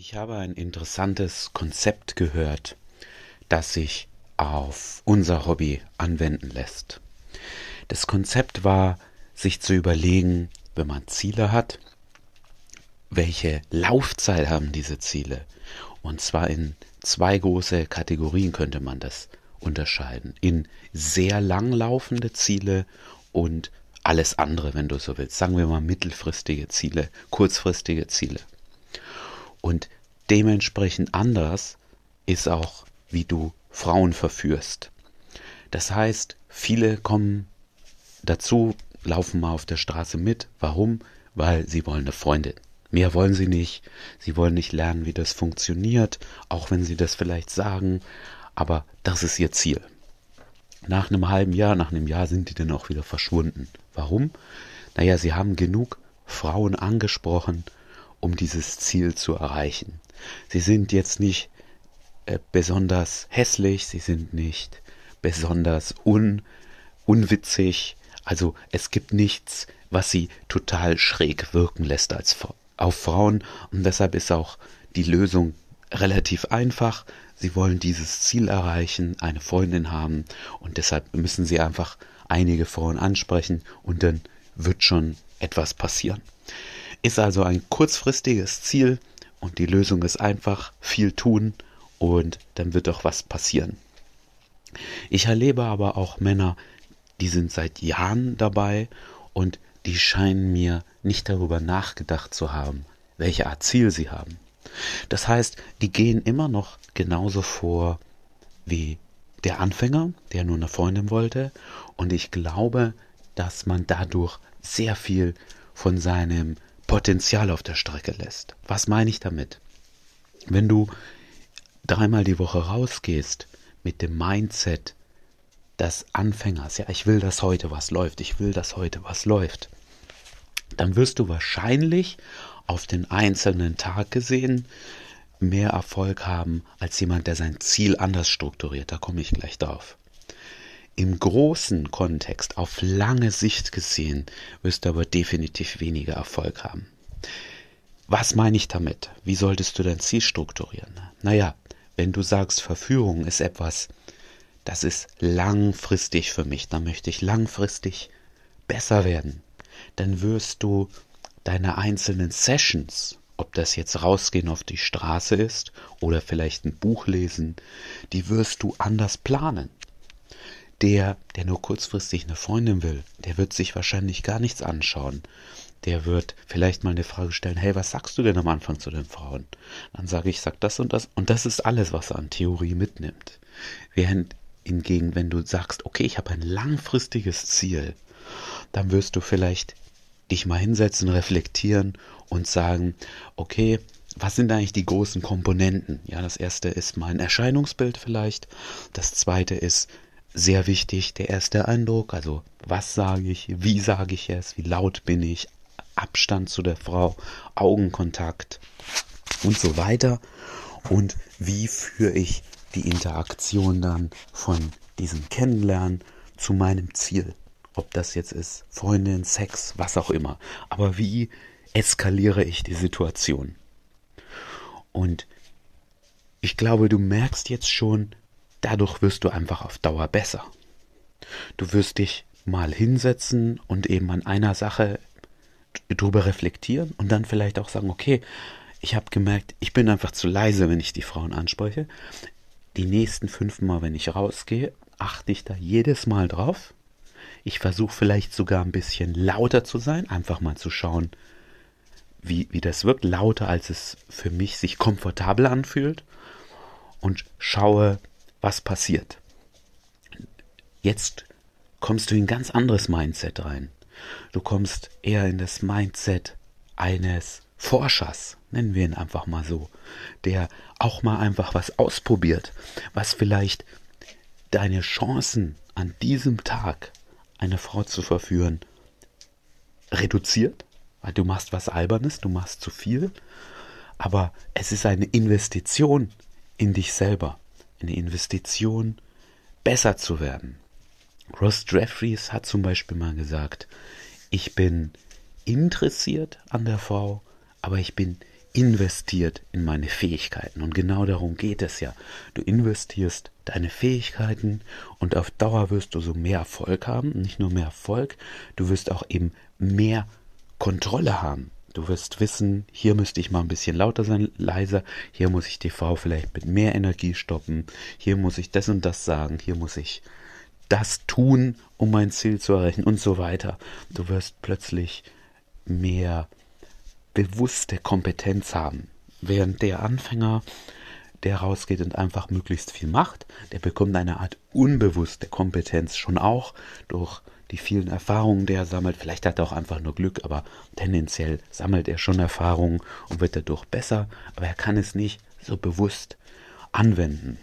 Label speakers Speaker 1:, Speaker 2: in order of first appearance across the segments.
Speaker 1: Ich habe ein interessantes Konzept gehört, das sich auf unser Hobby anwenden lässt. Das Konzept war, sich zu überlegen, wenn man Ziele hat, welche Laufzeit haben diese Ziele? Und zwar in zwei große Kategorien könnte man das unterscheiden. In sehr lang laufende Ziele und alles andere, wenn du so willst. Sagen wir mal mittelfristige Ziele, kurzfristige Ziele. Und dementsprechend anders ist auch, wie du Frauen verführst. Das heißt, viele kommen dazu, laufen mal auf der Straße mit. Warum? Weil sie wollen eine Freundin. Mehr wollen sie nicht. Sie wollen nicht lernen, wie das funktioniert, auch wenn sie das vielleicht sagen. Aber das ist ihr Ziel. Nach einem halben Jahr, nach einem Jahr sind die dann auch wieder verschwunden. Warum? Naja, sie haben genug Frauen angesprochen, um dieses Ziel zu erreichen. Sie sind jetzt nicht äh, besonders hässlich, sie sind nicht besonders un, unwitzig. Also es gibt nichts, was sie total schräg wirken lässt als auf Frauen und deshalb ist auch die Lösung relativ einfach. Sie wollen dieses Ziel erreichen, eine Freundin haben und deshalb müssen sie einfach einige Frauen ansprechen und dann wird schon etwas passieren. Ist also ein kurzfristiges Ziel und die Lösung ist einfach viel tun und dann wird auch was passieren. Ich erlebe aber auch Männer, die sind seit Jahren dabei und die scheinen mir nicht darüber nachgedacht zu haben, welche Art Ziel sie haben. Das heißt, die gehen immer noch genauso vor wie der Anfänger, der nur eine Freundin wollte. Und ich glaube, dass man dadurch sehr viel von seinem Potenzial auf der Strecke lässt. Was meine ich damit? Wenn du dreimal die Woche rausgehst mit dem Mindset des Anfängers, ja, ich will, dass heute was läuft, ich will, dass heute was läuft, dann wirst du wahrscheinlich auf den einzelnen Tag gesehen mehr Erfolg haben als jemand, der sein Ziel anders strukturiert. Da komme ich gleich drauf. Im großen Kontext, auf lange Sicht gesehen, wirst du aber definitiv weniger Erfolg haben. Was meine ich damit? Wie solltest du dein Ziel strukturieren? Naja, wenn du sagst, Verführung ist etwas, das ist langfristig für mich, dann möchte ich langfristig besser werden, dann wirst du deine einzelnen Sessions, ob das jetzt rausgehen auf die Straße ist oder vielleicht ein Buch lesen, die wirst du anders planen der, der nur kurzfristig eine Freundin will, der wird sich wahrscheinlich gar nichts anschauen. Der wird vielleicht mal eine Frage stellen, hey, was sagst du denn am Anfang zu den Frauen? Dann sage ich, sag das und das. Und das ist alles, was er an Theorie mitnimmt. Während hingegen, wenn du sagst, okay, ich habe ein langfristiges Ziel, dann wirst du vielleicht dich mal hinsetzen, reflektieren und sagen, okay, was sind eigentlich die großen Komponenten? Ja, das erste ist mein Erscheinungsbild vielleicht. Das zweite ist, sehr wichtig, der erste Eindruck, also was sage ich, wie sage ich es, wie laut bin ich, Abstand zu der Frau, Augenkontakt und so weiter. Und wie führe ich die Interaktion dann von diesem Kennenlernen zu meinem Ziel? Ob das jetzt ist Freundin, Sex, was auch immer. Aber wie eskaliere ich die Situation? Und ich glaube, du merkst jetzt schon, Dadurch wirst du einfach auf Dauer besser. Du wirst dich mal hinsetzen und eben an einer Sache drüber reflektieren und dann vielleicht auch sagen, okay, ich habe gemerkt, ich bin einfach zu leise, wenn ich die Frauen anspreche. Die nächsten fünf Mal, wenn ich rausgehe, achte ich da jedes Mal drauf. Ich versuche vielleicht sogar ein bisschen lauter zu sein, einfach mal zu schauen, wie, wie das wirkt, lauter als es für mich sich komfortabel anfühlt. Und schaue, was passiert. Jetzt kommst du in ein ganz anderes Mindset rein. Du kommst eher in das Mindset eines Forschers, nennen wir ihn einfach mal so, der auch mal einfach was ausprobiert, was vielleicht deine Chancen an diesem Tag eine Frau zu verführen reduziert, weil du machst was Albernes, du machst zu viel, aber es ist eine Investition in dich selber eine Investition, besser zu werden. Ross Jeffries hat zum Beispiel mal gesagt, ich bin interessiert an der Frau, aber ich bin investiert in meine Fähigkeiten. Und genau darum geht es ja. Du investierst deine Fähigkeiten und auf Dauer wirst du so mehr Erfolg haben. Nicht nur mehr Erfolg, du wirst auch eben mehr Kontrolle haben. Du wirst wissen, hier müsste ich mal ein bisschen lauter sein, leiser, hier muss ich die Frau vielleicht mit mehr Energie stoppen, hier muss ich das und das sagen, hier muss ich das tun, um mein Ziel zu erreichen und so weiter. Du wirst plötzlich mehr bewusste Kompetenz haben. Während der Anfänger, der rausgeht und einfach möglichst viel macht, der bekommt eine Art unbewusste Kompetenz schon auch durch die vielen Erfahrungen, die er sammelt. Vielleicht hat er auch einfach nur Glück, aber tendenziell sammelt er schon Erfahrungen und wird dadurch besser, aber er kann es nicht so bewusst anwenden.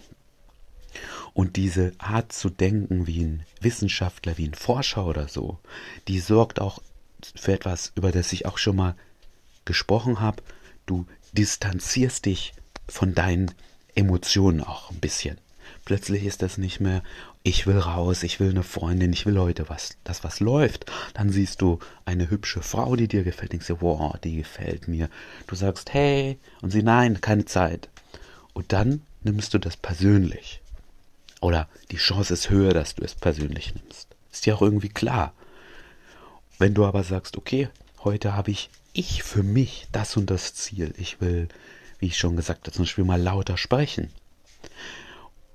Speaker 1: Und diese Art zu denken wie ein Wissenschaftler, wie ein Forscher oder so, die sorgt auch für etwas, über das ich auch schon mal gesprochen habe. Du distanzierst dich von deinen Emotionen auch ein bisschen. Plötzlich ist das nicht mehr, ich will raus, ich will eine Freundin, ich will heute was, das was läuft. Dann siehst du eine hübsche Frau, die dir gefällt, denkst dir, wow, die gefällt mir. Du sagst, hey, und sie, nein, keine Zeit. Und dann nimmst du das persönlich. Oder die Chance ist höher, dass du es persönlich nimmst. Ist ja auch irgendwie klar. Wenn du aber sagst, okay, heute habe ich ich für mich das und das Ziel. Ich will, wie ich schon gesagt habe, zum Beispiel mal lauter sprechen.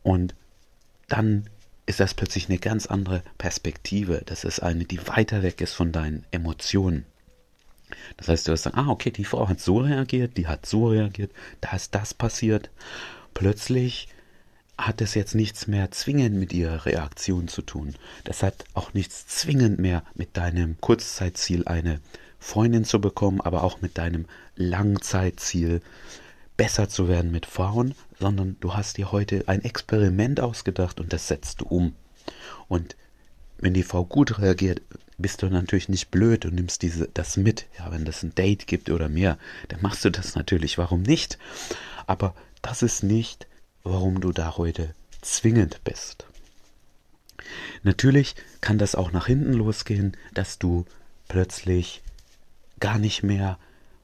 Speaker 1: Und dann ist das plötzlich eine ganz andere Perspektive. Das ist eine, die weiter weg ist von deinen Emotionen. Das heißt, du wirst sagen, ah, okay, die Frau hat so reagiert, die hat so reagiert, da ist das passiert. Plötzlich hat es jetzt nichts mehr zwingend mit ihrer Reaktion zu tun. Das hat auch nichts zwingend mehr mit deinem Kurzzeitziel, eine Freundin zu bekommen, aber auch mit deinem Langzeitziel, besser zu werden mit Frauen, sondern du hast dir heute ein Experiment ausgedacht und das setzt du um. Und wenn die Frau gut reagiert, bist du natürlich nicht blöd und nimmst diese, das mit. Ja, wenn das ein Date gibt oder mehr, dann machst du das natürlich. Warum nicht? Aber das ist nicht, warum du da heute zwingend bist. Natürlich kann das auch nach hinten losgehen, dass du plötzlich gar nicht mehr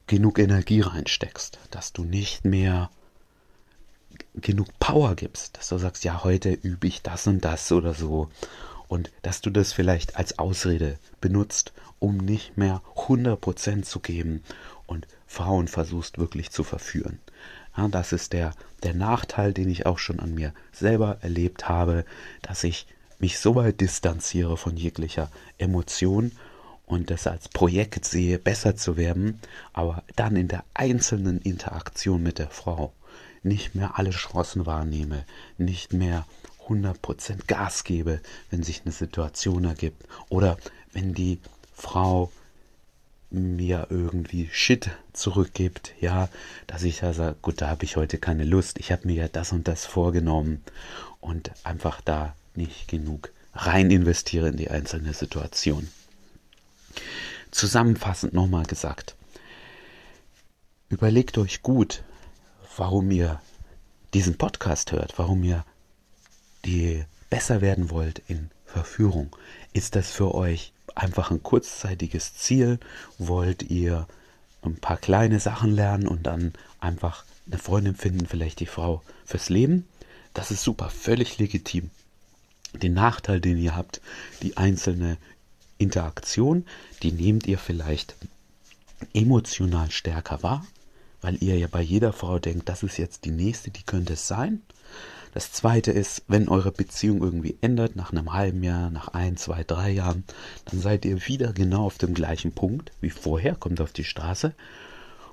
Speaker 1: genug Energie reinsteckst, dass du nicht mehr genug Power gibst, dass du sagst, ja, heute übe ich das und das oder so und dass du das vielleicht als Ausrede benutzt, um nicht mehr 100% zu geben und Frauen versuchst wirklich zu verführen. Ja, das ist der, der Nachteil, den ich auch schon an mir selber erlebt habe, dass ich mich so weit distanziere von jeglicher Emotion und das als Projekt sehe, besser zu werden, aber dann in der einzelnen Interaktion mit der Frau nicht mehr alle Chancen wahrnehme, nicht mehr 100% Gas gebe, wenn sich eine Situation ergibt oder wenn die Frau mir irgendwie Shit zurückgibt, ja, dass ich ja sage, gut, da habe ich heute keine Lust, ich habe mir ja das und das vorgenommen und einfach da nicht genug rein investiere in die einzelne Situation. Zusammenfassend nochmal gesagt, überlegt euch gut, warum ihr diesen Podcast hört, warum ihr die besser werden wollt in Verführung. Ist das für euch einfach ein kurzzeitiges Ziel? Wollt ihr ein paar kleine Sachen lernen und dann einfach eine Freundin finden, vielleicht die Frau fürs Leben? Das ist super, völlig legitim. Den Nachteil, den ihr habt, die einzelne Interaktion, die nehmt ihr vielleicht emotional stärker wahr, weil ihr ja bei jeder Frau denkt, das ist jetzt die nächste, die könnte es sein. Das zweite ist, wenn eure Beziehung irgendwie ändert, nach einem halben Jahr, nach ein, zwei, drei Jahren, dann seid ihr wieder genau auf dem gleichen Punkt wie vorher, kommt auf die Straße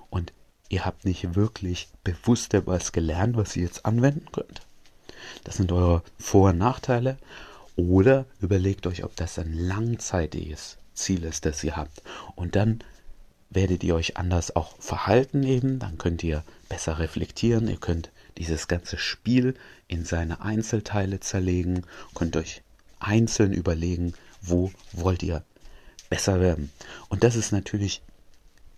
Speaker 1: und ihr habt nicht wirklich bewusst etwas gelernt, was ihr jetzt anwenden könnt. Das sind eure Vor- und Nachteile oder überlegt euch, ob das ein langzeitiges Ziel ist, das ihr habt. Und dann werdet ihr euch anders auch verhalten eben, dann könnt ihr besser reflektieren, ihr könnt dieses ganze Spiel in seine Einzelteile zerlegen, könnt euch einzeln überlegen, wo wollt ihr besser werden. Und das ist natürlich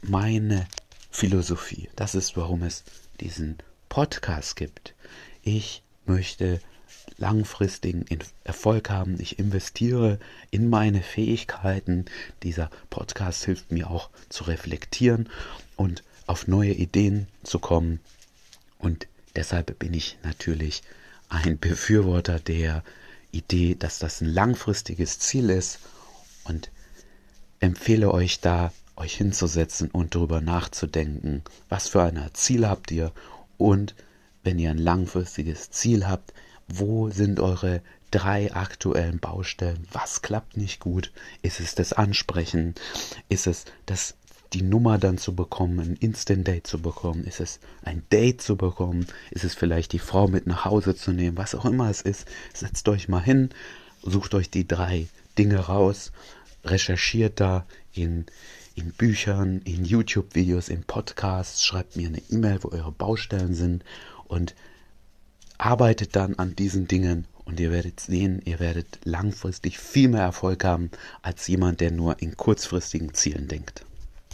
Speaker 1: meine Philosophie. Das ist, warum es diesen Podcast gibt. Ich möchte langfristigen Erfolg haben. Ich investiere in meine Fähigkeiten. Dieser Podcast hilft mir auch zu reflektieren und auf neue Ideen zu kommen. Und deshalb bin ich natürlich ein Befürworter der Idee, dass das ein langfristiges Ziel ist und empfehle euch da, euch hinzusetzen und darüber nachzudenken, was für ein Ziel habt ihr und wenn ihr ein langfristiges Ziel habt, wo sind eure drei aktuellen Baustellen? Was klappt nicht gut? Ist es das Ansprechen? Ist es das die Nummer dann zu bekommen, ein Instant Date zu bekommen? Ist es ein Date zu bekommen? Ist es vielleicht die Frau mit nach Hause zu nehmen? Was auch immer es ist, setzt euch mal hin, sucht euch die drei Dinge raus, recherchiert da in, in Büchern, in YouTube-Videos, in Podcasts, schreibt mir eine E-Mail, wo eure Baustellen sind und arbeitet dann an diesen Dingen und ihr werdet sehen, ihr werdet langfristig viel mehr Erfolg haben als jemand, der nur in kurzfristigen Zielen denkt.